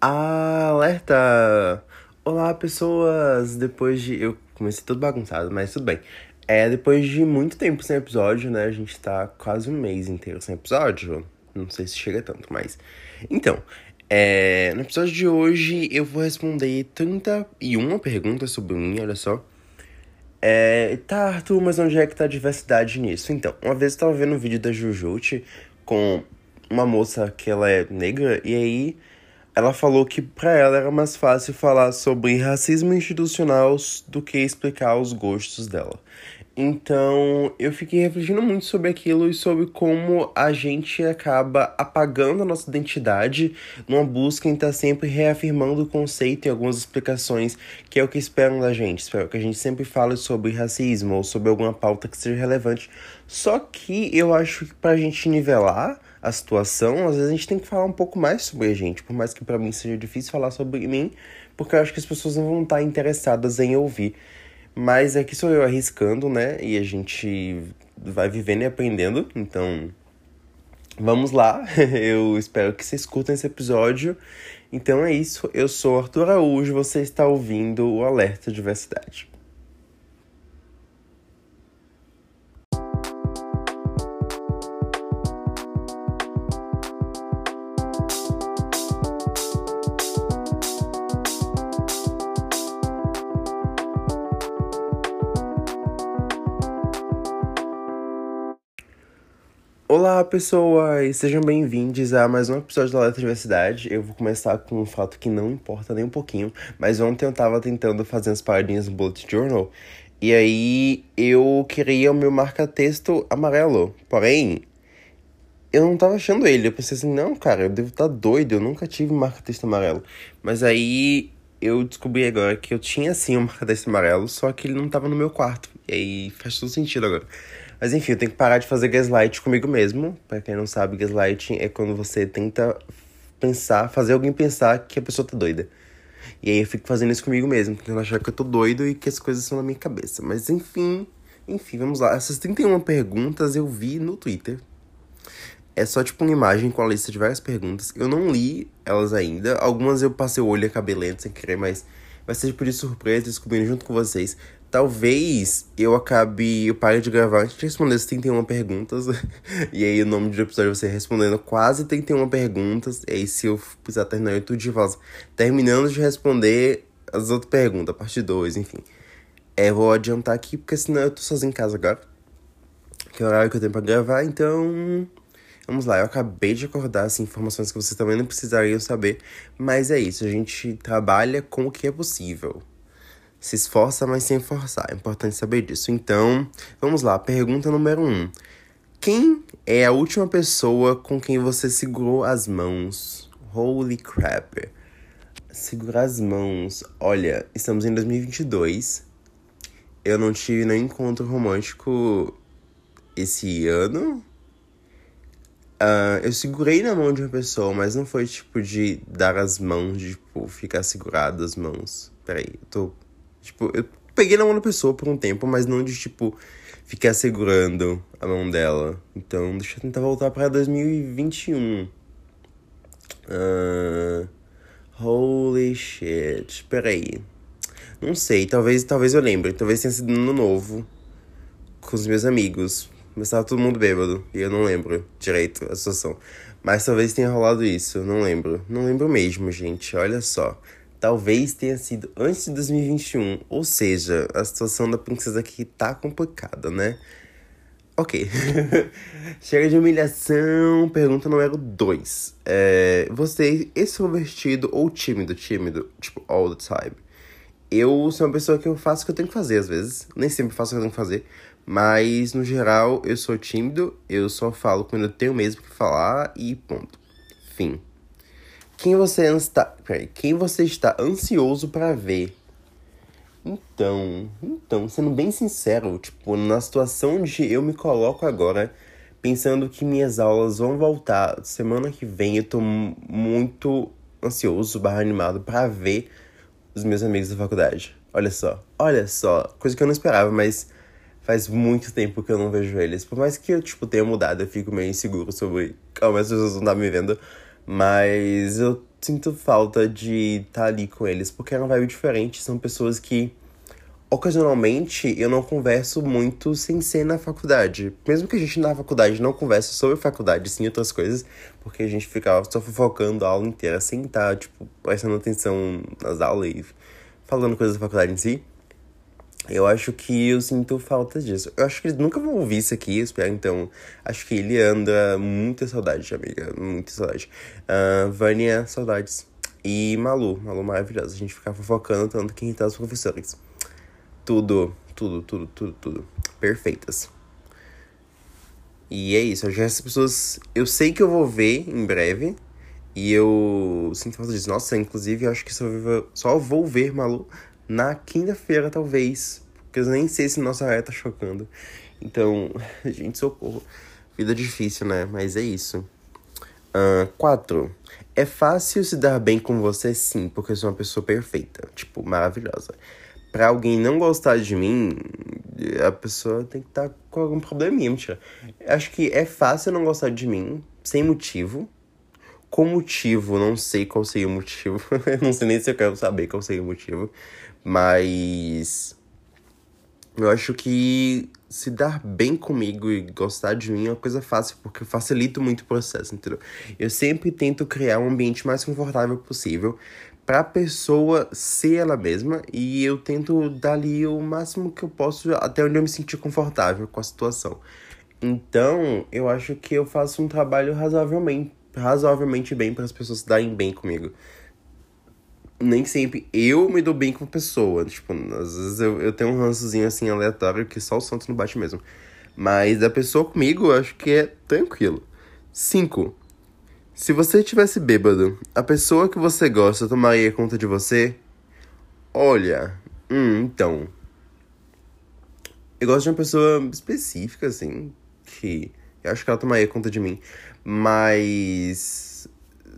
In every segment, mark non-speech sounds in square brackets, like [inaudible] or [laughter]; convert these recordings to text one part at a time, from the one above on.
Alerta! Olá, pessoas! Depois de. Eu comecei tudo bagunçado, mas tudo bem. É, depois de muito tempo sem episódio, né? A gente tá quase um mês inteiro sem episódio. Não sei se chega tanto, mas. Então, é, no episódio de hoje eu vou responder 31 perguntas sobre mim, olha só. É, tá, Arthur, mas onde é que tá a diversidade nisso? Então, uma vez eu tava vendo um vídeo da Jujute com uma moça que ela é negra, e aí ela falou que para ela era mais fácil falar sobre racismo institucional do que explicar os gostos dela. Então, eu fiquei refletindo muito sobre aquilo e sobre como a gente acaba apagando a nossa identidade numa busca em estar sempre reafirmando o conceito e algumas explicações, que é o que esperam da gente. Espero que a gente sempre fale sobre racismo ou sobre alguma pauta que seja relevante. Só que eu acho que pra gente nivelar a situação, às vezes a gente tem que falar um pouco mais sobre a gente, por mais que para mim seja difícil falar sobre mim, porque eu acho que as pessoas não vão estar interessadas em ouvir. Mas aqui sou eu arriscando, né? E a gente vai vivendo e aprendendo. Então, vamos lá. [laughs] Eu espero que vocês curtam esse episódio. Então é isso. Eu sou Arthur Araújo. Você está ouvindo o Alerta Diversidade. Olá, pessoas! Sejam bem-vindos a mais um episódio da Letra Diversidade. Eu vou começar com um fato que não importa nem um pouquinho, mas ontem eu tava tentando fazer as paradinhas no Bullet Journal e aí eu queria o meu marca-texto amarelo. Porém, eu não tava achando ele. Eu pensei assim, não, cara, eu devo estar tá doido, eu nunca tive marca-texto amarelo. Mas aí eu descobri agora que eu tinha sim um marca-texto amarelo, só que ele não tava no meu quarto. E aí faz todo sentido agora. Mas enfim, eu tenho que parar de fazer gaslight comigo mesmo. Pra quem não sabe, gaslighting é quando você tenta pensar, fazer alguém pensar que a pessoa tá doida. E aí eu fico fazendo isso comigo mesmo, tentando achar que eu tô doido e que as coisas são na minha cabeça. Mas enfim, enfim, vamos lá. Essas 31 perguntas eu vi no Twitter. É só tipo uma imagem com a lista de várias perguntas. Eu não li elas ainda. Algumas eu passei o olho e acabei lendo sem querer, mas vai ser tipo de surpresa descobrindo junto com vocês. Talvez eu acabe, eu pare de gravar antes de responder as 31 perguntas. [laughs] e aí o nome do episódio vai ser respondendo quase 31 perguntas. E aí se eu precisar terminar tudo de voz, terminando de responder as outras perguntas, parte 2, enfim. É, vou adiantar aqui, porque senão eu tô sozinho em casa agora. Que é o horário que eu tenho pra gravar, então. Vamos lá, eu acabei de acordar assim, informações que vocês também não precisariam saber. Mas é isso, a gente trabalha com o que é possível se esforça, mas sem forçar. É importante saber disso. Então, vamos lá. Pergunta número 1. Um. Quem é a última pessoa com quem você segurou as mãos? Holy crap. Segurar as mãos. Olha, estamos em 2022. Eu não tive nenhum encontro romântico esse ano. Uh, eu segurei na mão de uma pessoa, mas não foi tipo de dar as mãos, de tipo, ficar segurado as mãos. Peraí, eu tô Tipo, eu peguei na mão da pessoa por um tempo, mas não de, tipo, ficar segurando a mão dela. Então, deixa eu tentar voltar pra 2021. Uh, holy shit. Peraí. Não sei, talvez, talvez eu lembre. Talvez tenha sido no novo. Com os meus amigos. Mas tava todo mundo bêbado. E eu não lembro direito a situação. Mas talvez tenha rolado isso. Não lembro. Não lembro mesmo, gente. Olha só talvez tenha sido antes de 2021. Ou seja, a situação da princesa aqui tá complicada, né? Ok. [laughs] Chega de humilhação. Pergunta número 2. É, você é extrovertido ou tímido? Tímido, tipo, all the time. Eu sou uma pessoa que eu faço o que eu tenho que fazer, às vezes. Nem sempre faço o que eu tenho que fazer. Mas, no geral, eu sou tímido. Eu só falo quando eu tenho mesmo que falar e ponto. Fim. Quem você está, peraí, quem você está ansioso para ver? Então, então, sendo bem sincero, tipo, na situação onde eu me coloco agora, pensando que minhas aulas vão voltar semana que vem, eu tô muito ansioso, barra animado para ver os meus amigos da faculdade. Olha só, olha só, coisa que eu não esperava, mas faz muito tempo que eu não vejo eles. Por mais que eu, tipo, tenha mudado, eu fico meio inseguro sobre como as pessoas não estão me vendo. Mas eu sinto falta de estar tá ali com eles, porque é uma vibe diferente. São pessoas que, ocasionalmente, eu não converso muito sem ser na faculdade. Mesmo que a gente na faculdade não converse sobre faculdade, sim outras coisas, porque a gente ficava só fofocando a aula inteira, sem estar, tá, tipo, prestando atenção nas aulas e falando coisas da faculdade em si. Eu acho que eu sinto falta disso. Eu acho que eles nunca vão ouvir isso aqui. Então, acho que ele anda muita saudade, amiga. Muita saudade. Uh, Vânia, saudades. E Malu, Malu maravilhosa. A gente ficar fofocando tanto quem tá os professores. Tudo, tudo, tudo, tudo, tudo. Perfeitas. E é isso. Já essas pessoas. Eu sei que eu vou ver em breve. E eu sinto falta disso. Nossa, inclusive, eu acho que só, só vou ver Malu na quinta-feira, talvez. Porque eu nem sei se nossa área tá chocando. Então, [laughs] gente, socorro. Vida difícil, né? Mas é isso. Uh, quatro. É fácil se dar bem com você, sim, porque eu sou uma pessoa perfeita. Tipo, maravilhosa. Pra alguém não gostar de mim, a pessoa tem que estar tá com algum probleminha, mentira. Acho que é fácil não gostar de mim, sem motivo. Com motivo, não sei qual seria o motivo. [laughs] não sei nem se eu quero saber qual seria o motivo. Mas eu acho que se dar bem comigo e gostar de mim é uma coisa fácil, porque eu facilito muito o processo, entendeu? Eu sempre tento criar um ambiente mais confortável possível para a pessoa ser ela mesma e eu tento dar ali o máximo que eu posso até onde eu me sentir confortável com a situação. Então, eu acho que eu faço um trabalho razoavelmente, razoavelmente bem para as pessoas se darem bem comigo nem sempre eu me dou bem com pessoa. Tipo, às vezes eu, eu tenho um rançozinho assim aleatório que só o santo não bate mesmo. Mas a pessoa comigo, eu acho que é tranquilo. 5. Se você tivesse bêbado, a pessoa que você gosta tomaria conta de você? Olha, hum, então. Eu gosto de uma pessoa específica, assim, que eu acho que ela tomaria conta de mim. Mas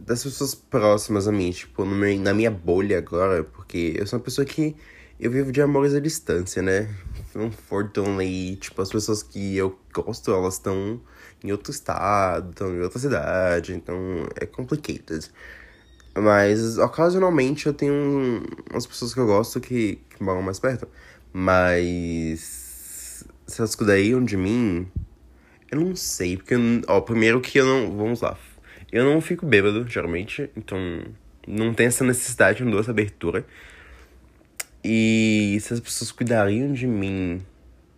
das pessoas próximas a mim, tipo, meu, na minha bolha agora, porque eu sou uma pessoa que eu vivo de amores à distância, né? Unfortunately, tipo, as pessoas que eu gosto, elas estão em outro estado, estão em outra cidade, então é complicated. Mas ocasionalmente eu tenho umas pessoas que eu gosto que, que moram mais perto. Mas se elas cuidariam de mim, eu não sei, porque, ó, primeiro que eu não. Vamos lá, eu não fico bêbado, geralmente, então não tem essa necessidade, não dou essa abertura. E se as pessoas cuidariam de mim,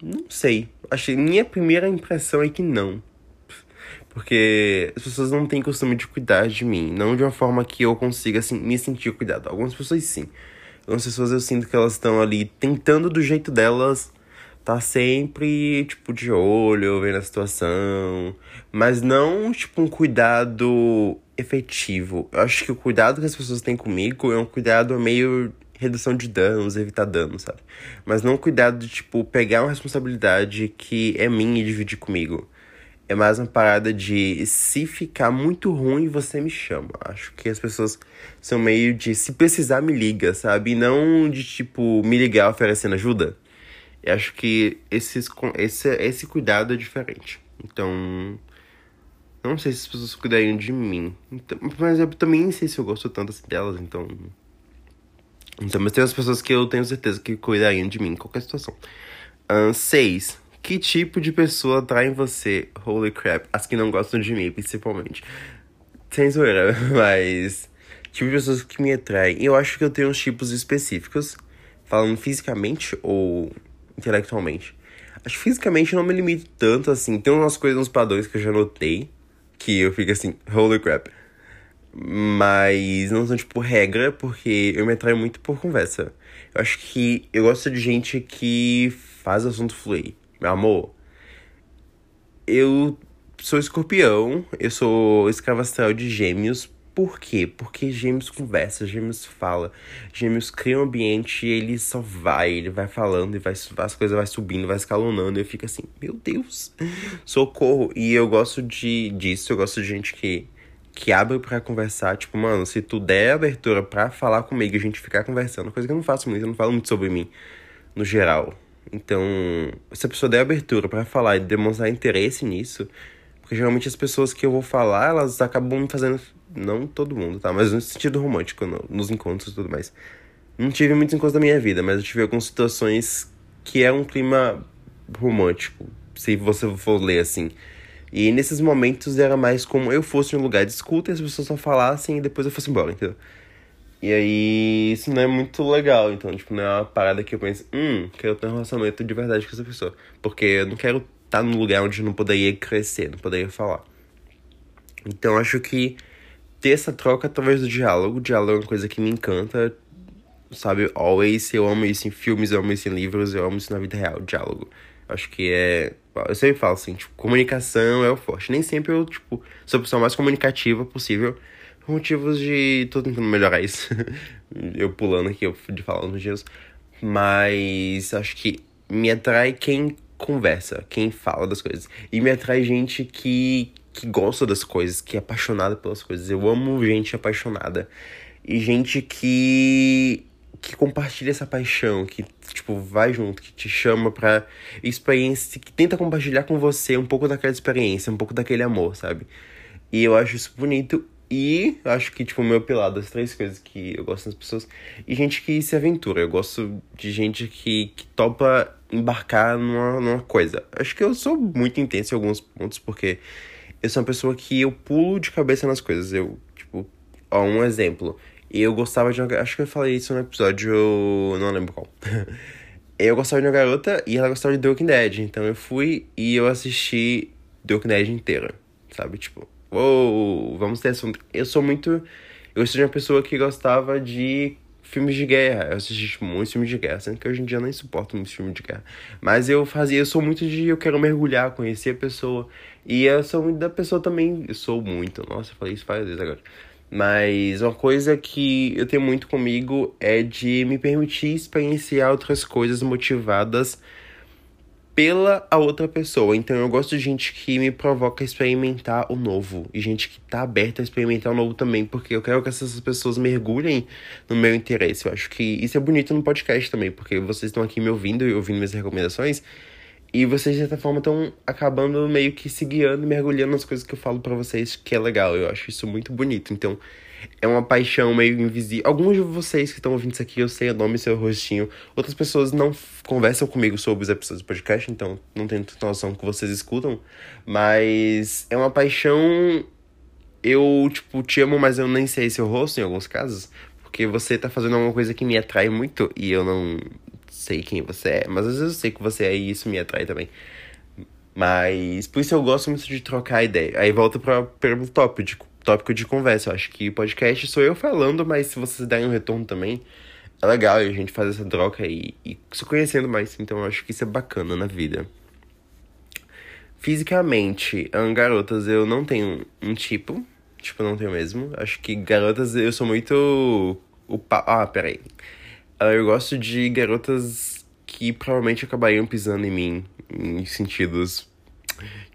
não sei. Achei, minha primeira impressão é que não. Porque as pessoas não têm costume de cuidar de mim. Não de uma forma que eu consiga assim, me sentir cuidado. Algumas pessoas sim. Algumas pessoas eu sinto que elas estão ali tentando do jeito delas tá sempre, tipo, de olho, vendo a situação. Mas não, tipo, um cuidado efetivo. Eu acho que o cuidado que as pessoas têm comigo é um cuidado meio redução de danos, evitar danos, sabe? Mas não um cuidado de, tipo, pegar uma responsabilidade que é minha e dividir comigo. É mais uma parada de se ficar muito ruim, você me chama. Acho que as pessoas são meio de se precisar me liga, sabe? E não de tipo me ligar oferecendo ajuda. Eu acho que esses, esse, esse cuidado é diferente. Então, não sei se as pessoas cuidariam de mim. Então, mas eu também sei se eu gosto tanto assim delas, então. Então, mas tem as pessoas que eu tenho certeza que cuidariam de mim em qualquer situação. Seis. Que tipo de pessoa atrai em você? Holy crap. As que não gostam de mim, principalmente. Sem zoeira, [laughs] mas. Tipo de pessoas que me atraem. Eu acho que eu tenho uns tipos específicos. Falando fisicamente ou intelectualmente. Acho que fisicamente não me limito tanto assim. Tem umas coisas, uns padrões que eu já notei. Que eu fico assim, holy crap. Mas não são, tipo, regra, porque eu me atraio muito por conversa. Eu acho que eu gosto de gente que faz o assunto fluir. Meu amor, eu sou escorpião, eu sou escravastral de gêmeos, por quê? Porque Gêmeos conversa, Gêmeos fala, Gêmeos cria um ambiente e ele só vai, ele vai falando e vai, as coisas vai subindo, vai escalonando e eu fico assim, meu Deus, socorro. E eu gosto de disso, eu gosto de gente que que abre para conversar, tipo, mano, se tu der abertura para falar comigo, a gente ficar conversando, coisa que eu não faço muito, eu não falo muito sobre mim no geral. Então, se a pessoa der abertura para falar e demonstrar interesse nisso, porque geralmente as pessoas que eu vou falar, elas acabam me fazendo Não todo mundo, tá? Mas no sentido romântico, no, nos encontros e tudo mais. Não tive muitos encontros da minha vida, mas eu tive algumas situações que é um clima romântico, se você for ler assim. E nesses momentos era mais como eu fosse em um lugar de escuta e as pessoas só falassem e depois eu fosse embora, entendeu? E aí, isso não é muito legal. Então, tipo, não é uma parada que eu penso, hum, quero ter um relacionamento de verdade com essa pessoa. Porque eu não quero estar num lugar onde eu não poderia crescer, não poderia falar. Então, acho que ter essa troca através do diálogo. O diálogo é uma coisa que me encanta, sabe? Always. Eu amo isso em filmes, eu amo isso em livros, eu amo isso na vida real, diálogo. Acho que é. Eu sempre falo assim, tipo, comunicação é o forte. Nem sempre eu, tipo, sou a pessoa mais comunicativa possível por motivos de. tô tentando melhorar isso. [laughs] eu pulando aqui, eu de falar uns dias. Mas acho que me atrai quem conversa, quem fala das coisas. E me atrai gente que, que gosta das coisas, que é apaixonada pelas coisas. Eu amo gente apaixonada. E gente que que compartilha essa paixão, que, tipo, vai junto, que te chama pra experiência, que tenta compartilhar com você um pouco daquela experiência, um pouco daquele amor, sabe? E eu acho isso bonito e acho que, tipo, meu pilar das três coisas que eu gosto das pessoas. E gente que se aventura. Eu gosto de gente que, que topa embarcar numa, numa coisa. Acho que eu sou muito intenso em alguns pontos, porque eu sou uma pessoa que eu pulo de cabeça nas coisas. Eu, tipo, ó, um exemplo. Eu gostava de uma. Acho que eu falei isso no episódio. Não lembro qual. [laughs] eu gostava de uma garota e ela gostava de The Walking Dead. Então eu fui e eu assisti The Walking Dead inteira. Sabe? Tipo, Uou, vamos ter assunto. Eu sou muito. Eu sou uma pessoa que gostava de filmes de guerra. Eu assisti tipo, muitos filmes de guerra, sendo que hoje em dia eu nem suporto muitos filmes de guerra. Mas eu fazia, eu sou muito de eu quero mergulhar, conhecer a pessoa. E eu sou muito da pessoa também. Eu sou muito. Nossa, eu falei isso várias vezes agora. Mas uma coisa que eu tenho muito comigo é de me permitir experienciar outras coisas motivadas pela a outra pessoa. Então eu gosto de gente que me provoca a experimentar o novo. E gente que tá aberta a experimentar o novo também. Porque eu quero que essas pessoas mergulhem no meu interesse. Eu acho que isso é bonito no podcast também. Porque vocês estão aqui me ouvindo e ouvindo minhas recomendações. E vocês, de certa forma, estão acabando meio que se guiando e mergulhando nas coisas que eu falo para vocês, que é legal. Eu acho isso muito bonito. Então, é uma paixão meio invisível. Alguns de vocês que estão ouvindo isso aqui, eu sei o nome e seu rostinho. Outras pessoas não conversam comigo sobre os episódios do podcast, então não tenho tanta noção que vocês escutam. Mas é uma paixão. Eu, tipo, te amo, mas eu nem sei seu rosto em alguns casos. Porque você tá fazendo alguma coisa que me atrai muito e eu não sei quem você é. Mas às vezes eu sei que você é e isso me atrai também. Mas por isso eu gosto muito de trocar ideia. Aí volta pra pergunta tópico tópico de conversa. Eu acho que podcast sou eu falando, mas se vocês derem um retorno também, é legal a gente fazer essa troca e, e se conhecendo mais. Então eu acho que isso é bacana na vida. Fisicamente, garotas, eu não tenho um tipo. Tipo, não tenho mesmo. Acho que garotas, eu sou muito. O pa... Ah, peraí. Ah, eu gosto de garotas que provavelmente acabariam pisando em mim em sentidos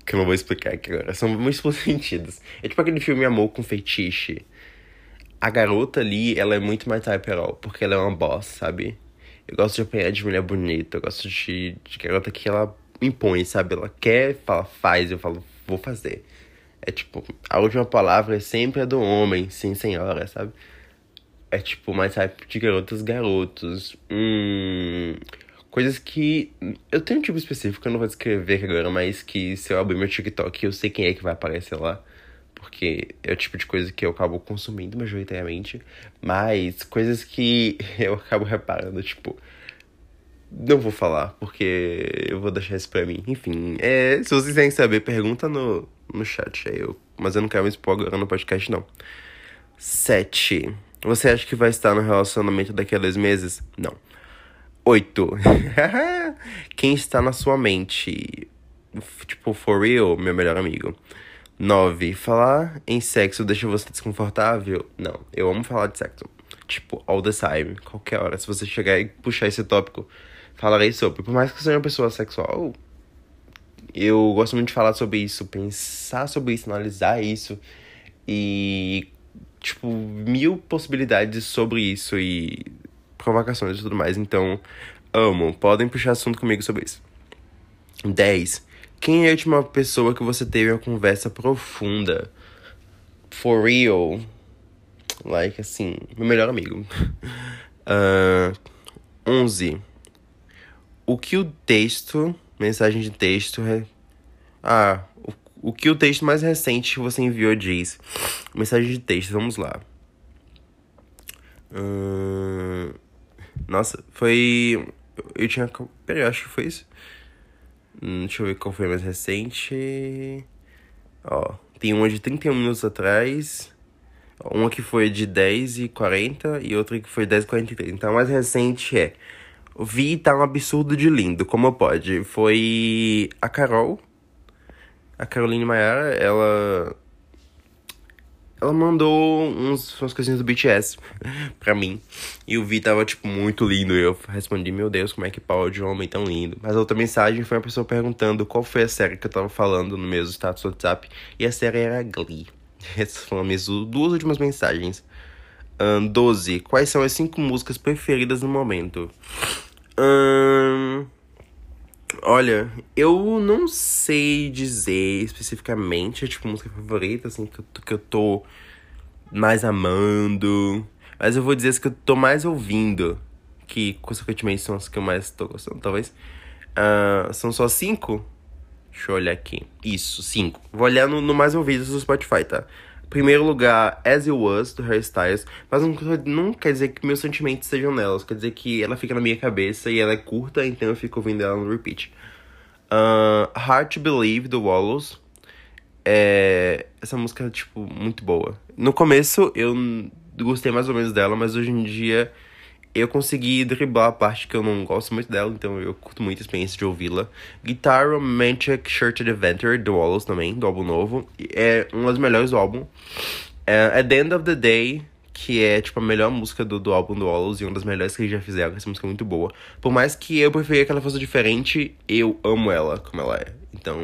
que eu não vou explicar aqui agora. São múltiplos [laughs] sentidos. É tipo aquele filme Amor com Fetiche. A garota ali, ela é muito mais type all, porque ela é uma boss, sabe? Eu gosto de apanhar de mulher bonita, eu gosto de, de garota que ela impõe, sabe? Ela quer, fala, faz, eu falo, vou fazer. É tipo, a última palavra é sempre a do homem, sim senhora, sabe? É tipo mais type de garotas, garotos. Hum Coisas que. Eu tenho um tipo específico, eu não vou descrever agora, mas que se eu abrir meu TikTok eu sei quem é que vai aparecer lá. Porque é o tipo de coisa que eu acabo consumindo majoritariamente. Mas coisas que [laughs] eu acabo reparando, tipo. Não vou falar, porque eu vou deixar isso pra mim. Enfim, é, se vocês querem saber, pergunta no, no chat. Aí eu, mas eu não quero me expor agora no podcast, não. 7. Você acha que vai estar no relacionamento daqui a dois meses? Não. 8. [laughs] Quem está na sua mente? Tipo, for real, meu melhor amigo. 9. Falar em sexo deixa você desconfortável? Não, eu amo falar de sexo. Tipo, all the time, qualquer hora. Se você chegar e puxar esse tópico, falarei sobre. Por mais que eu seja uma pessoa sexual, eu gosto muito de falar sobre isso, pensar sobre isso, analisar isso. E, tipo, mil possibilidades sobre isso e provocações e tudo mais. Então, amo. Podem puxar assunto comigo sobre isso. 10. Quem é a última pessoa que você teve uma conversa profunda? For real. Like, assim, meu melhor amigo. [laughs] Uh, 11. O que o texto, mensagem de texto. Ah, o, o que o texto mais recente que você enviou diz. Mensagem de texto, vamos lá. Uh, nossa, foi. Eu tinha. Peraí, acho que foi isso. Hum, deixa eu ver qual foi mais recente. Ó, tem uma de 31 minutos atrás. Uma que foi de 10 e 40 e outra que foi 10 e 43. Então a mais recente é. Vi tá um absurdo de lindo, como pode? Foi a Carol. A Caroline Maiara, ela. Ela mandou uns, umas coisinhas do BTS [laughs] pra mim. E o Vi tava, tipo, muito lindo. E eu respondi, meu Deus, como é que pode um homem tão lindo? Mas a outra mensagem foi uma pessoa perguntando qual foi a série que eu tava falando no meu status WhatsApp. E a série era Glee. [laughs] Essas foram as duas últimas mensagens. Um, 12. Quais são as cinco músicas preferidas no momento? Um, olha, eu não sei dizer especificamente, tipo, música favorita, assim, que que eu tô mais amando. Mas eu vou dizer as que eu tô mais ouvindo. Que, consequentemente, são as que eu mais tô gostando, talvez. Uh, são só cinco? Deixa eu olhar aqui. Isso, cinco. Vou olhar no, no mais ouvidos do Spotify, tá? Primeiro lugar, As You Was, do Harry Styles. Mas não, não quer dizer que meus sentimentos sejam nelas. Quer dizer que ela fica na minha cabeça e ela é curta, então eu fico ouvindo ela no repeat. Uh, Hard to Believe, do Wallows. É, essa música é, tipo, muito boa. No começo, eu gostei mais ou menos dela, mas hoje em dia eu consegui driblar a parte que eu não gosto muito dela, então eu curto muito a experiência de ouvi-la. Guitar Romantic Shirted Adventure, do Wallace também, do álbum novo. É uma das melhores do álbum. É, At the End of the Day, que é tipo a melhor música do, do álbum do Wallace e uma das melhores que eles já fizeram. Essa música é muito boa. Por mais que eu preferia que ela fosse diferente, eu amo ela como ela é. Então,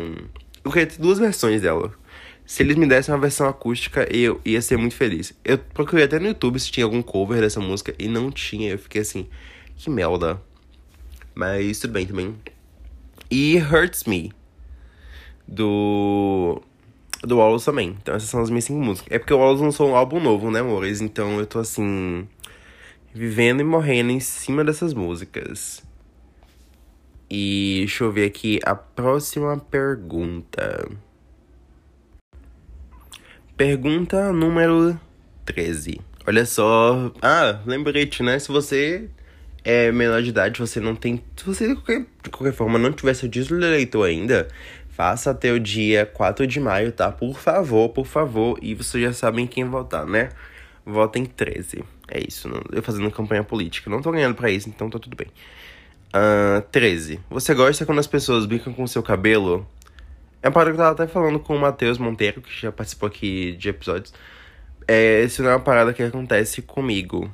eu queria ter duas versões dela. Se eles me dessem uma versão acústica, eu ia ser muito feliz. Eu procurei até no YouTube se tinha algum cover dessa música e não tinha. Eu fiquei assim, que merda. Mas tudo bem também. E Hurts Me, do. Do Wallace também. Então essas são as minhas cinco músicas. É porque o Wallace lançou um álbum novo, né, amores? Então eu tô assim. Vivendo e morrendo em cima dessas músicas. E deixa eu ver aqui a próxima pergunta. Pergunta número 13. Olha só. Ah, lembrete, né? Se você é menor de idade, você não tem. Se você de qualquer, de qualquer forma não tiver seu título de eleitor ainda, faça até o dia 4 de maio, tá? Por favor, por favor. E vocês já sabem quem votar, né? Votem 13. É isso. Não, eu fazendo campanha política. Não tô ganhando pra isso, então tá tudo bem. Uh, 13. Você gosta quando as pessoas brincam com seu cabelo? É uma parada que eu tava até falando com o Matheus Monteiro, que já participou aqui de episódios. É, isso não é uma parada que acontece comigo,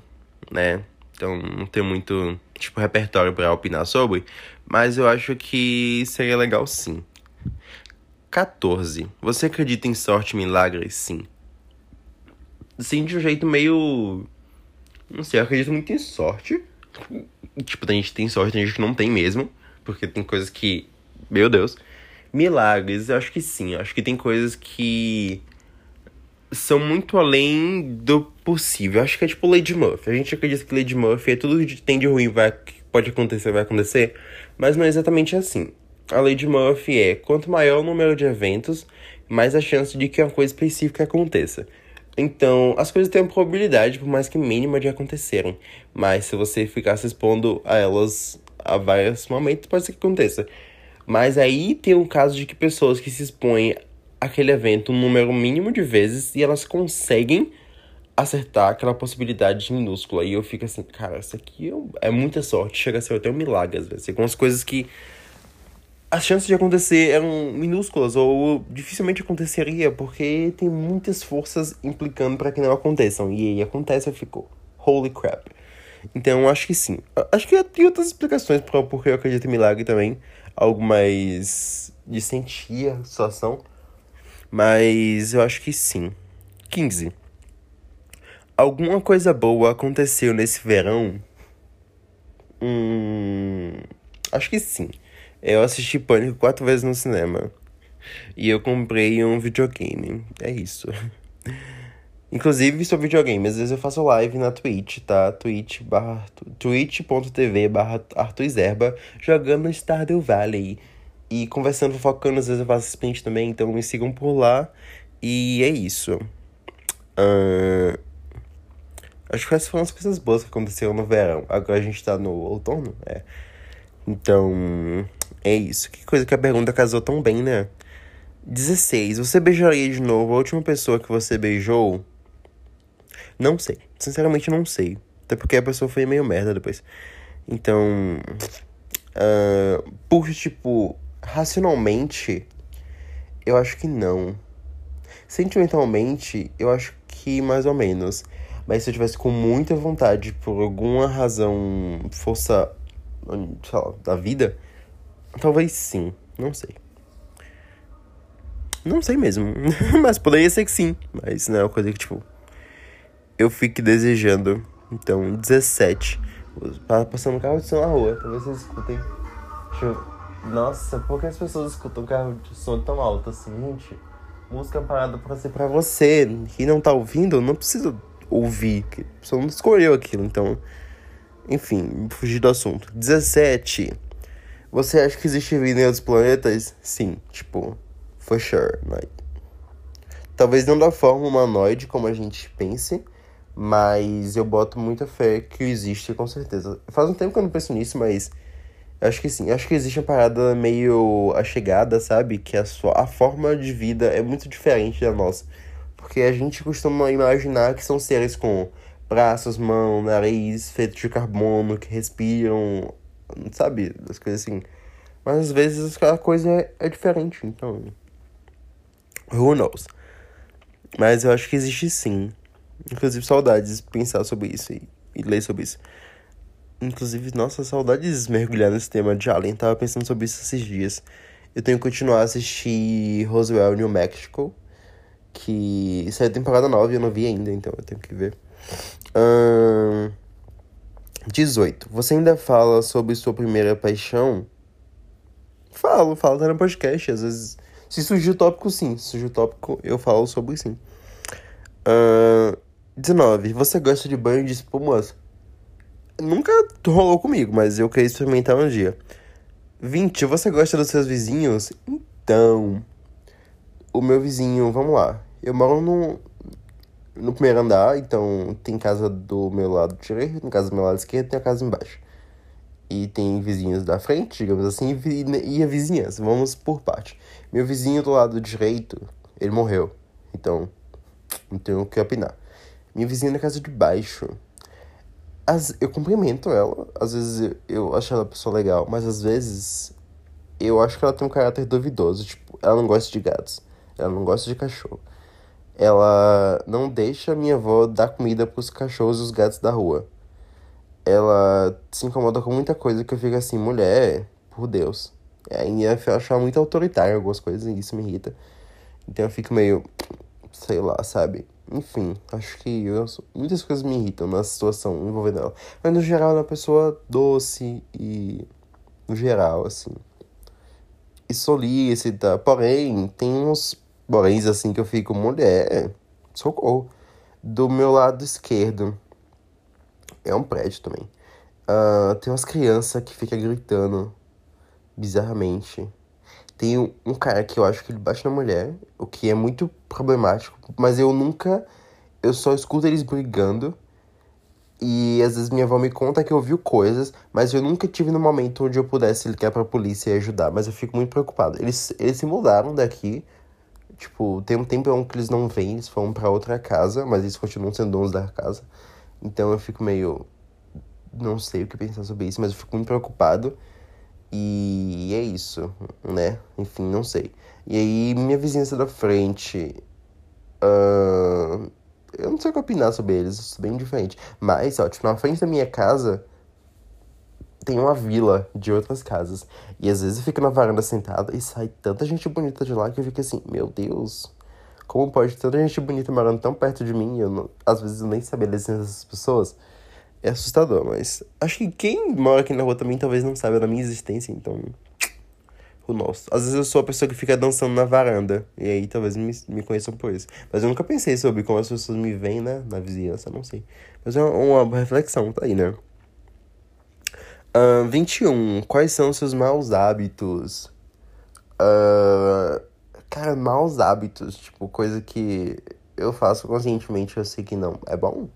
né? Então não tem muito, tipo, repertório para opinar sobre. Mas eu acho que seria legal sim. 14. Você acredita em sorte e milagres? Sim. Sim, de um jeito meio. Não sei, eu acredito muito em sorte. Tipo, tem gente que tem sorte, tem gente que não tem mesmo. Porque tem coisas que. Meu Deus. Milagres, eu acho que sim. Eu acho que tem coisas que são muito além do possível. Eu acho que é tipo Lady Murphy. A gente acredita que Lady Murphy é tudo que tem de ruim vai, que pode acontecer, vai acontecer. Mas não é exatamente assim. A Lady Murphy é quanto maior o número de eventos, mais a chance de que uma coisa específica aconteça. Então, as coisas têm uma probabilidade, por mais que mínima, de acontecerem. Mas se você ficar se expondo a elas a vários momentos, pode ser que aconteça. Mas aí tem um caso de que pessoas que se expõem àquele evento um número mínimo de vezes e elas conseguem acertar aquela possibilidade minúscula. E eu fico assim, cara, isso aqui é muita sorte. Chega a ser até um milagre às vezes. Com as coisas que as chances de acontecer eram minúsculas ou dificilmente aconteceria porque tem muitas forças implicando para que não aconteçam. E aí acontece e ficou. Holy crap. Então acho que sim. Acho que tem outras explicações para porque eu acredito em milagre também algo mais de sentir a situação. Mas eu acho que sim. 15. Alguma coisa boa aconteceu nesse verão? Hum. Acho que sim. Eu assisti Pânico quatro vezes no cinema. E eu comprei um videogame. É isso. [laughs] Inclusive sobre videogame, às vezes eu faço live na Twitch, tá? Twitch barra, twitch.tv barra Arthur Zerba, jogando Stardew Valley. E conversando, focando, às vezes eu faço sprint também, então me sigam por lá. E é isso. Uh... Acho que essas foram as coisas boas que aconteceram no verão. Agora a gente tá no outono, é. Então, é isso. Que coisa que a pergunta casou tão bem, né? 16. Você beijaria de novo a última pessoa que você beijou? Não sei. Sinceramente, não sei. Até porque a pessoa foi meio merda depois. Então. Uh, por, tipo, racionalmente, eu acho que não. Sentimentalmente, eu acho que mais ou menos. Mas se eu tivesse com muita vontade, por alguma razão, força, sei lá, da vida, talvez sim. Não sei. Não sei mesmo. [laughs] mas poderia ser que sim. Mas não é uma coisa que, tipo, eu fique desejando. Então, 17. Passando um carro de som na rua. Talvez vocês escutem. Eu... Nossa, por que as pessoas escutam carro de som tão alto assim, gente? Música parada pra ser pra você. Quem não tá ouvindo, não precisa ouvir. A pessoa não escolheu aquilo, então. Enfim, fugir do assunto. 17. Você acha que existe vida em outros planetas? Sim, tipo, for sure. Like. Talvez não da forma humanoide como a gente pense, mas eu boto muita fé que existe com certeza. Faz um tempo que eu não penso nisso, mas acho que sim. Acho que existe uma parada meio achegada, sabe? Que a, sua, a forma de vida é muito diferente da nossa. Porque a gente costuma imaginar que são seres com braços, mãos, nariz, feitos de carbono, que respiram, sabe? As coisas assim. Mas às vezes aquela coisa é, é diferente, então. Who knows? Mas eu acho que existe sim. Inclusive, saudades de pensar sobre isso e, e ler sobre isso. Inclusive, nossa, saudades de mergulhar nesse tema de Alien. Tava pensando sobre isso esses dias. Eu tenho que continuar a assistir Roswell, New Mexico. Que saiu temporada nova e eu não vi ainda, então eu tenho que ver. Um, 18. Você ainda fala sobre sua primeira paixão? Falo, falo, tá no podcast. Às vezes, se surgir o tópico, sim. Se surgir o tópico, eu falo sobre sim. Uh, 19. Você gosta de banho de espumas? Nunca rolou comigo, mas eu queria experimentar um dia. 20. Você gosta dos seus vizinhos? Então. O meu vizinho, vamos lá. Eu moro no, no primeiro andar, então tem casa do meu lado direito, tem casa do meu lado esquerdo e tem a casa embaixo. E tem vizinhos da frente, digamos assim, e a vizinhança. Vamos por parte. Meu vizinho do lado direito, ele morreu. Então, não tenho o que opinar. Minha vizinha da casa de baixo. As, eu cumprimento ela, às vezes eu, eu acho ela pessoa legal, mas às vezes eu acho que ela tem um caráter duvidoso. Tipo, ela não gosta de gatos, ela não gosta de cachorro. Ela não deixa minha avó dar comida pros cachorros e os gatos da rua. Ela se incomoda com muita coisa que eu fico assim, mulher, por Deus. Aí eu acho ela muito autoritária algumas coisas e isso me irrita. Então eu fico meio, sei lá, sabe? Enfim, acho que eu, muitas coisas me irritam na situação envolvendo ela. Mas no geral, ela é uma pessoa doce e. no geral, assim. E solícita. Porém, tem uns poréns assim que eu fico, mulher, socorro. Do meu lado esquerdo. É um prédio também. Uh, tem umas crianças que ficam gritando bizarramente. Tem um cara que eu acho que ele bate na mulher, o que é muito problemático, mas eu nunca. Eu só escuto eles brigando. E às vezes minha avó me conta que ouviu coisas, mas eu nunca tive no momento onde eu pudesse ligar pra polícia e ajudar. Mas eu fico muito preocupado. Eles, eles se mudaram daqui. Tipo, tem um tempo que eles não vêm, eles foram para outra casa, mas eles continuam sendo donos da casa. Então eu fico meio. Não sei o que pensar sobre isso, mas eu fico muito preocupado. E é isso, né? Enfim, não sei. E aí, minha vizinhança da frente. Uh, eu não sei o que opinar sobre eles, bem diferente. Mas, ó, tipo, na frente da minha casa tem uma vila de outras casas. E às vezes eu fico na varanda sentada e sai tanta gente bonita de lá que eu fico assim, meu Deus, como pode tanta gente bonita morando tão perto de mim? Eu não, às vezes eu nem sabia a dessas pessoas é assustador, mas acho que quem mora aqui na rua também talvez não saiba da minha existência, então. Tipo, nossa. Às vezes eu sou a pessoa que fica dançando na varanda. E aí talvez me, me conheçam por isso. Mas eu nunca pensei sobre como as pessoas me veem, né? Na vizinhança, não sei. Mas é uma, uma reflexão, tá aí, né? Uh, 21. Quais são os seus maus hábitos? Uh, cara, maus hábitos. Tipo, coisa que eu faço conscientemente, eu sei que não. É bom?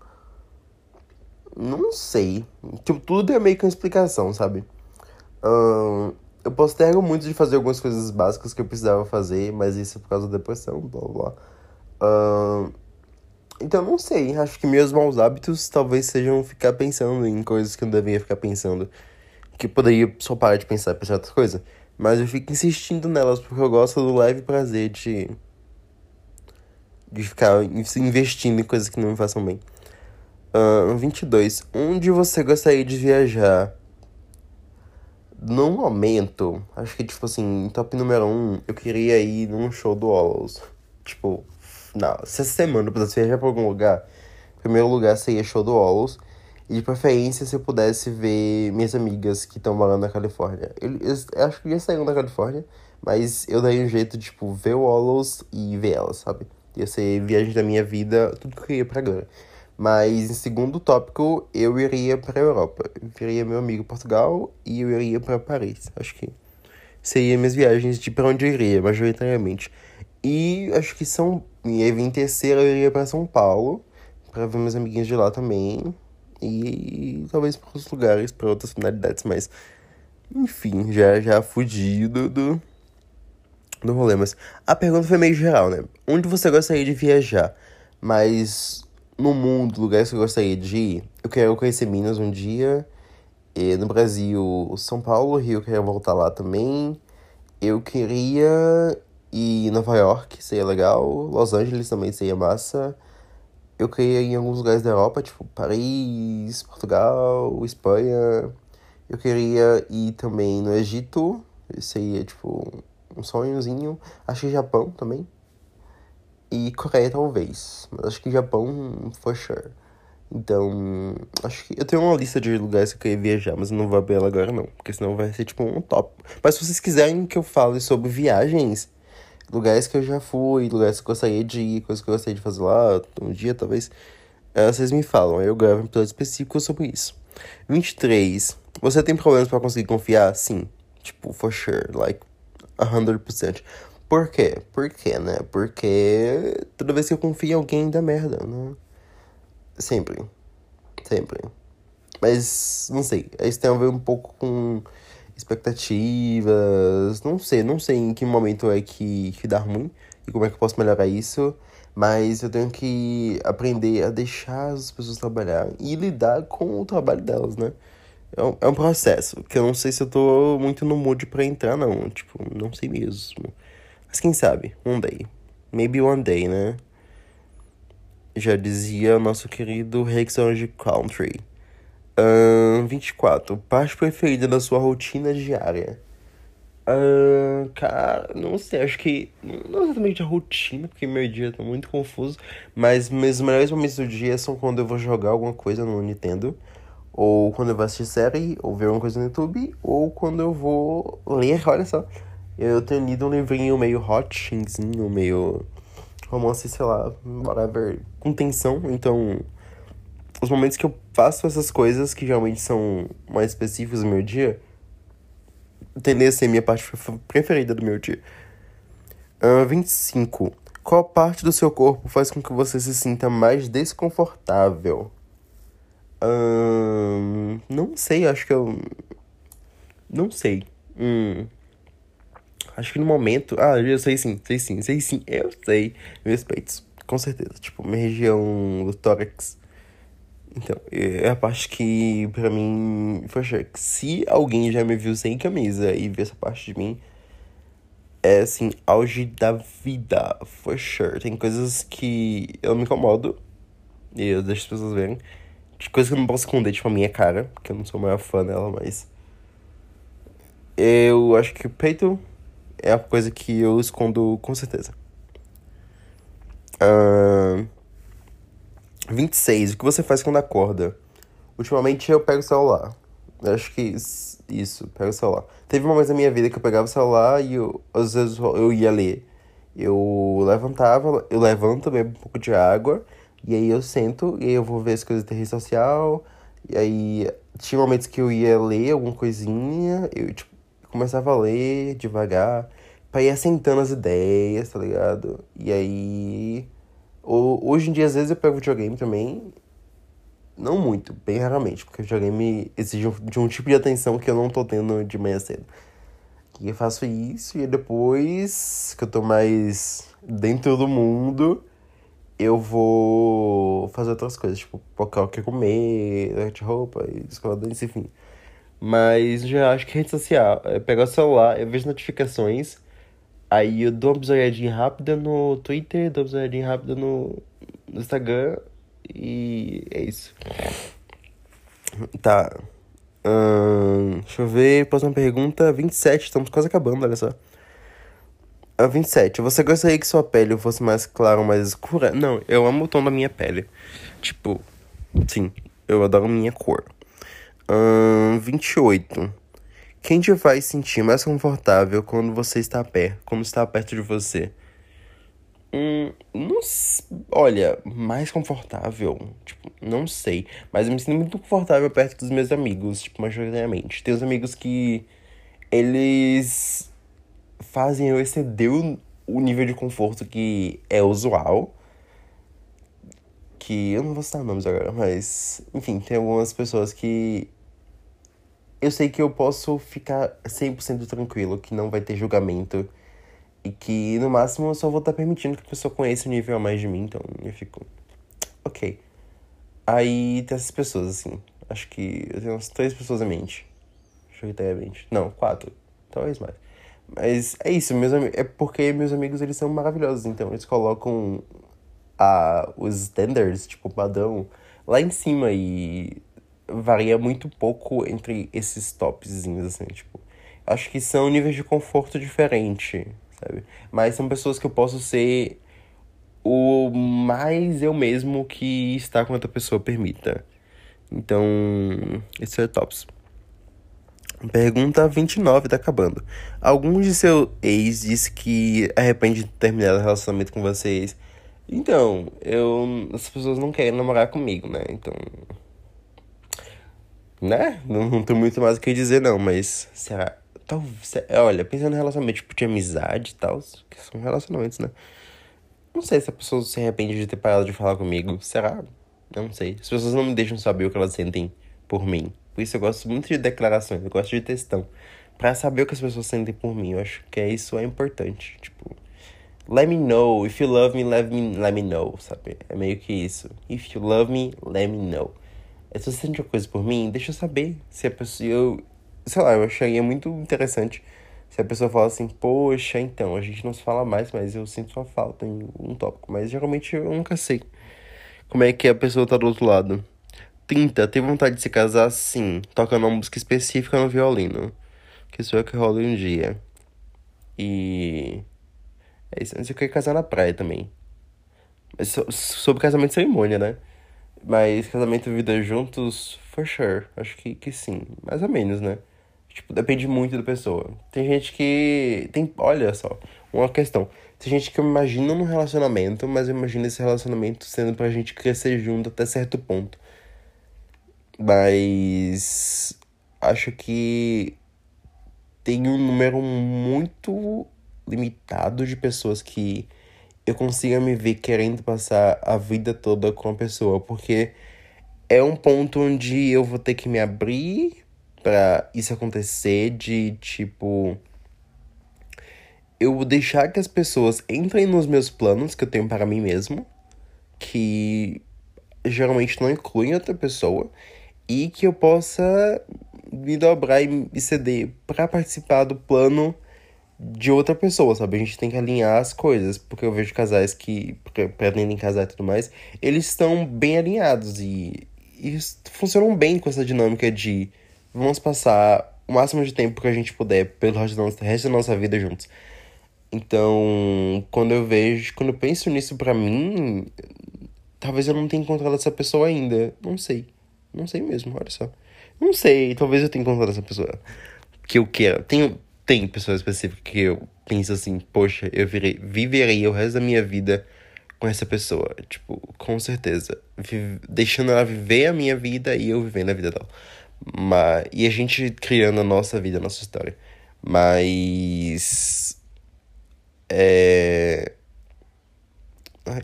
Não sei. Tipo, tudo é meio que uma explicação, sabe? Eu postergo muito de fazer algumas coisas básicas que eu precisava fazer, mas isso é por causa da depressão, blá blá. Uh, então, não sei. Acho que meus maus hábitos talvez sejam ficar pensando em coisas que eu não deveria ficar pensando. Que eu poderia só parar de pensar e pensar outra coisa. Mas eu fico insistindo nelas porque eu gosto do leve prazer de. de ficar investindo em coisas que não me façam bem. Uh, 22. Onde você gostaria de viajar? no momento, acho que, tipo assim, top número um, eu queria ir num show do Hollows. Tipo, não, se essa semana eu pudesse viajar pra algum lugar, primeiro lugar seria show do Hollows. E de preferência, se eu pudesse ver minhas amigas que estão morando na Califórnia. Eu, eu, eu, acho que já saíram da Califórnia, mas eu daria um jeito de, tipo, ver o Hollows e ver elas, sabe? Ia ser viagem da minha vida, tudo que eu queria pra agora. Mas em segundo tópico, eu iria para a Europa. Eu iria meu amigo Portugal e eu iria para Paris. Acho que seriam minhas viagens de para onde eu iria, majoritariamente. E acho que são. E em terceiro, eu iria para São Paulo, para ver meus amiguinhos de lá também. E talvez para outros lugares, para outras finalidades, mas. Enfim, já, já fugido do, do rolê. Mas a pergunta foi meio geral, né? Onde você gostaria de viajar? Mas no mundo, lugares que eu gostaria de ir, eu quero conhecer Minas um dia. E no Brasil, São Paulo, Rio, eu queria voltar lá também. Eu queria ir Nova York, seria legal. Los Angeles também seria massa. Eu queria ir em alguns lugares da Europa, tipo Paris, Portugal, Espanha. Eu queria ir também no Egito, seria tipo um sonhozinho. Acho que Japão também. E Coreia talvez, mas acho que Japão for sure. Então, acho que eu tenho uma lista de lugares que eu queria viajar, mas eu não vou abrir ela agora não, porque senão vai ser tipo um top. Mas se vocês quiserem que eu fale sobre viagens, lugares que eu já fui, lugares que eu gostaria de ir, coisas que eu gostaria de fazer lá, um dia talvez, é, vocês me falam, eu gravo um episódio específico sobre isso. 23. Você tem problemas para conseguir confiar? Sim. Tipo, for sure, like 100%. Por quê? Por quê, né? Porque toda vez que eu confio em alguém dá merda, né? Sempre. Sempre. Mas, não sei. Isso tem a ver um pouco com expectativas. Não sei, não sei em que momento é que, que dá ruim e como é que eu posso melhorar isso. Mas eu tenho que aprender a deixar as pessoas trabalhar e lidar com o trabalho delas, né? É um, é um processo que eu não sei se eu tô muito no mood pra entrar, não. Tipo, não sei mesmo. Mas quem sabe, um day. Maybe one day, né? Já dizia o nosso querido Rexonge Country. Uh, 24. Parte preferida da sua rotina diária. Cara, não sei, acho que. Não exatamente a rotina, porque meu dia tá muito confuso. Mas meus melhores momentos do dia são quando eu vou jogar alguma coisa no Nintendo. Ou quando eu vou assistir série, ou ver alguma coisa no YouTube. Ou quando eu vou ler, [laughs] olha só. Eu tenho lido um livrinho meio hotzinho, meio romance, sei lá, whatever, com tensão. Então, os momentos que eu faço essas coisas, que geralmente são mais específicos do meu dia, tendem a ser minha parte preferida do meu dia. Uh, 25. Qual parte do seu corpo faz com que você se sinta mais desconfortável? Não sei, acho que eu. Não sei. Hum. Acho que no momento. Ah, eu sei sim, sei sim, sei sim, eu sei. Meus peitos, com certeza. Tipo, minha região do tórax. Então, é a parte que, pra mim, poxa, se alguém já me viu sem camisa e viu essa parte de mim, é assim, auge da vida, for sure. Tem coisas que eu me incomodo e eu deixo as pessoas verem. De coisas que eu não posso esconder, tipo a minha cara, porque eu não sou o maior fã dela, mas. Eu acho que o peito é a coisa que eu escondo com certeza. Uh, 26. O que você faz quando acorda? Ultimamente eu pego o celular. Acho que isso, pega o celular. Teve uma vez na minha vida que eu pegava o celular e eu, às vezes eu ia ler. Eu levantava, eu levanto, bebo um pouco de água, e aí eu sento, e aí eu vou ver as coisas da rede social, e aí tinha momentos que eu ia ler alguma coisinha, eu tipo, começava a ler devagar, pra ir assentando as ideias, tá ligado? E aí. Hoje em dia, às vezes, eu pego videogame também. Não muito, bem raramente, porque videogame exige de um tipo de atenção que eu não tô tendo de manhã cedo. E eu faço isso e depois que eu tô mais dentro do mundo, eu vou fazer outras coisas, tipo, colocar o que comer, de roupa, dentes, enfim. Mas já acho que rede social, é pegar o celular, eu vejo notificações Aí eu dou uma bisoiadinha rápida no Twitter, dou uma bisoiadinha rápida no, no Instagram e é isso. Tá. Hum, deixa eu ver, próxima pergunta, 27, estamos quase acabando, olha só. A 27, você gostaria que sua pele fosse mais clara ou mais escura? Não, eu amo o tom da minha pele. Tipo, sim, eu adoro minha cor. Hum, 28. Quem te faz sentir mais confortável quando você está perto, quando está perto de você? Hum, não olha, mais confortável, tipo, não sei, mas eu me sinto muito confortável perto dos meus amigos, tipo, majoritariamente. Tem os amigos que eles fazem eu exceder o, o nível de conforto que é usual. Que eu não vou citar nomes agora, mas enfim, tem algumas pessoas que eu sei que eu posso ficar 100% tranquilo, que não vai ter julgamento. E que no máximo eu só vou estar permitindo que a pessoa conheça o nível a mais de mim, então eu fico. Ok. Aí tem essas pessoas, assim. Acho que eu tenho umas três pessoas em mente. Majoritariamente. Não, quatro. Talvez mais. Mas é isso, meus é porque meus amigos eles são maravilhosos, então eles colocam a, os standards, tipo, padrão, lá em cima e varia muito pouco entre esses topzinhos, assim, tipo. Acho que são níveis de conforto diferente, sabe? Mas são pessoas que eu posso ser o mais eu mesmo que está com outra pessoa permita. Então, esse é tops. Pergunta 29, tá acabando. Algum de seu ex disse que arrepende de terminar o relacionamento com vocês? Então, eu. As pessoas não querem namorar comigo, né? Então né? Não, não tem muito mais o que dizer, não, mas será. Talvez. Olha, pensando em relacionamento tipo de amizade e tal, que são relacionamentos, né? Não sei se a pessoa se arrepende de ter parado de falar comigo. Será? Não sei. As pessoas não me deixam saber o que elas sentem por mim. Por isso eu gosto muito de declarações, eu gosto de textão. Pra saber o que as pessoas sentem por mim. Eu acho que é isso é importante. Tipo, let me know. If you love me, let me, let me know, sabe? É meio que isso. If you love me, let me know. Se você sente uma coisa por mim, deixa eu saber. Se a pessoa. Eu, sei lá, eu acharia muito interessante se a pessoa fala assim, poxa, então, a gente não se fala mais, mas eu sinto sua falta em um tópico. Mas geralmente eu nunca sei como é que a pessoa tá do outro lado. 30. Tem vontade de se casar? Sim. Toca uma música específica no violino. Que sou eu que rolo um dia. E. É isso. Mas eu quero casar na praia também. Mas sobre casamento cerimônia, né? Mas casamento e vida juntos, for sure. Acho que, que sim. Mais ou menos, né? Tipo, depende muito da pessoa. Tem gente que. Tem. Olha só, uma questão. Tem gente que eu imagino num relacionamento, mas eu imagino esse relacionamento sendo pra gente crescer junto até certo ponto. Mas. Acho que. Tem um número muito limitado de pessoas que eu consiga me ver querendo passar a vida toda com a pessoa, porque é um ponto onde eu vou ter que me abrir para isso acontecer de tipo eu vou deixar que as pessoas entrem nos meus planos que eu tenho para mim mesmo, que geralmente não incluem outra pessoa, e que eu possa me dobrar e ceder para participar do plano de outra pessoa, sabe? A gente tem que alinhar as coisas, porque eu vejo casais que pretendem casar e tudo mais, eles estão bem alinhados e, e funcionam bem com essa dinâmica de vamos passar o máximo de tempo que a gente puder pelo resto da nossa, vida juntos. Então, quando eu vejo, quando eu penso nisso pra mim, talvez eu não tenha encontrado essa pessoa ainda. Não sei. Não sei mesmo, olha só. Não sei, talvez eu tenha encontrado essa pessoa que eu quero. Tem, tem pessoas específicas que eu penso assim, poxa, eu virei, viveria o resto da minha vida com essa pessoa. Tipo, com certeza. Vive, deixando ela viver a minha vida e eu vivendo a vida dela. Mas, e a gente criando a nossa vida, a nossa história. Mas. É.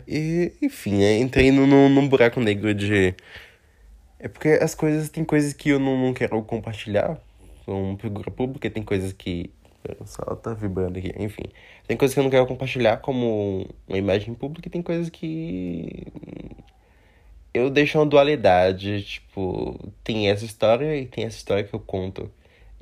E, enfim, né? entrei num buraco negro de. É porque as coisas. Tem coisas que eu não, não quero compartilhar com figura pública, tem coisas que. Só tá vibrando aqui, enfim. Tem coisas que eu não quero compartilhar como uma imagem pública e tem coisas que. Eu deixo uma dualidade, tipo, tem essa história e tem essa história que eu conto.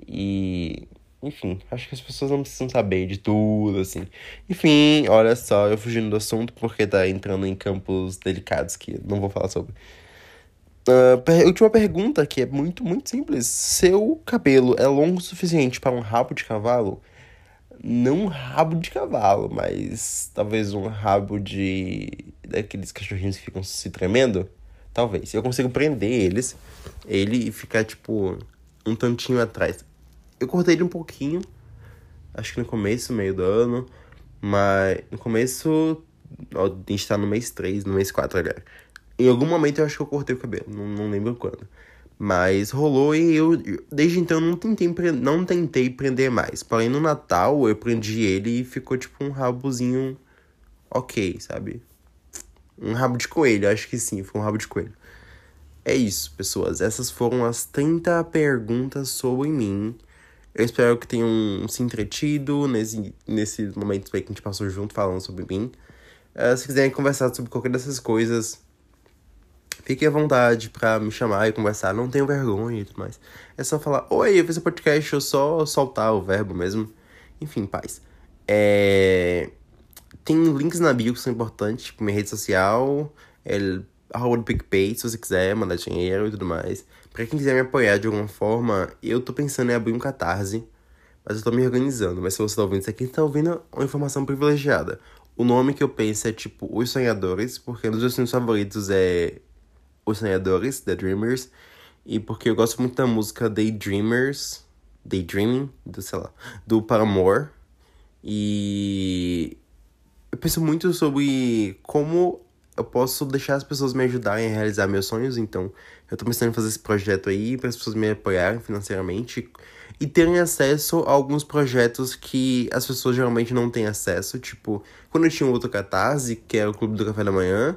E enfim, acho que as pessoas não precisam saber de tudo, assim. Enfim, olha só, eu fugindo do assunto porque tá entrando em campos delicados que não vou falar sobre. Uh, última pergunta, que é muito, muito simples. Seu cabelo é longo o suficiente para um rabo de cavalo? Não um rabo de cavalo, mas talvez um rabo de. daqueles cachorrinhos que ficam se tremendo? Talvez. Eu consigo prender eles, ele ficar, tipo, um tantinho atrás. Eu cortei ele um pouquinho, acho que no começo, meio do ano, mas no começo, a gente tá no mês 3, no mês 4 agora. Em algum momento eu acho que eu cortei o cabelo, não, não lembro quando. Mas rolou e eu, desde então, não tentei, não tentei prender mais. Porém, no Natal, eu prendi ele e ficou tipo um rabozinho ok, sabe? Um rabo de coelho, acho que sim, foi um rabo de coelho. É isso, pessoas. Essas foram as 30 perguntas sobre mim. Eu espero que tenham se entretido nesse, nesses momentos aí que a gente passou junto falando sobre mim. Uh, se quiserem conversar sobre qualquer dessas coisas, fiquem à vontade pra me chamar e conversar. Não tenham vergonha e tudo mais. É só falar, oi, eu fiz esse podcast, eu só soltar o verbo mesmo. Enfim, paz. É... Tem links na bio que são importantes, tipo minha rede social, é arroba do PicPay, se você quiser mandar dinheiro e tudo mais. Pra quem quiser me apoiar de alguma forma, eu tô pensando em abrir um catarse, mas eu tô me organizando. Mas se você tá ouvindo isso aqui, tá ouvindo uma informação privilegiada. O nome que eu penso é tipo Os Sonhadores, porque um dos meus filmes favoritos é Os Sonhadores, The Dreamers, e porque eu gosto muito da música Daydreamers, Daydreaming, do, sei lá, do Paramore. E eu penso muito sobre como eu posso deixar as pessoas me ajudarem a realizar meus sonhos, então eu tô pensando em fazer esse projeto aí para as pessoas me apoiarem financeiramente e terem acesso a alguns projetos que as pessoas geralmente não têm acesso, tipo, quando eu tinha outro catarse, que era o Clube do Café da Manhã,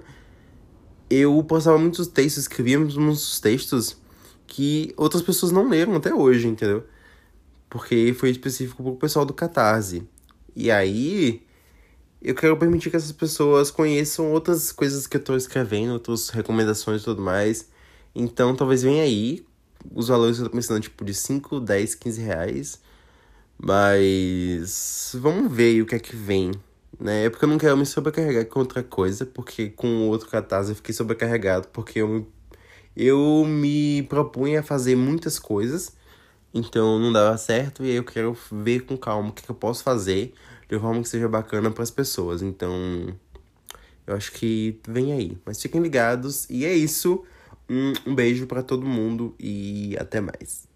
eu postava muitos textos, escrevia muitos textos que outras pessoas não leram até hoje, entendeu? Porque foi específico pro pessoal do Catarse. E aí, eu quero permitir que essas pessoas conheçam outras coisas que eu tô escrevendo, outras recomendações e tudo mais. Então, talvez venha aí. Os valores eu tô pensando, tipo, de 5, 10, 15 reais. Mas vamos ver o que é que vem, né? É porque eu não quero me sobrecarregar com outra coisa, porque com outro catarse eu fiquei sobrecarregado, porque eu me, eu me propunha a fazer muitas coisas, então não dava certo, e aí eu quero ver com calma o que, que eu posso fazer de forma que seja bacana para as pessoas. Então, eu acho que vem aí. Mas fiquem ligados e é isso. Um, um beijo para todo mundo e até mais.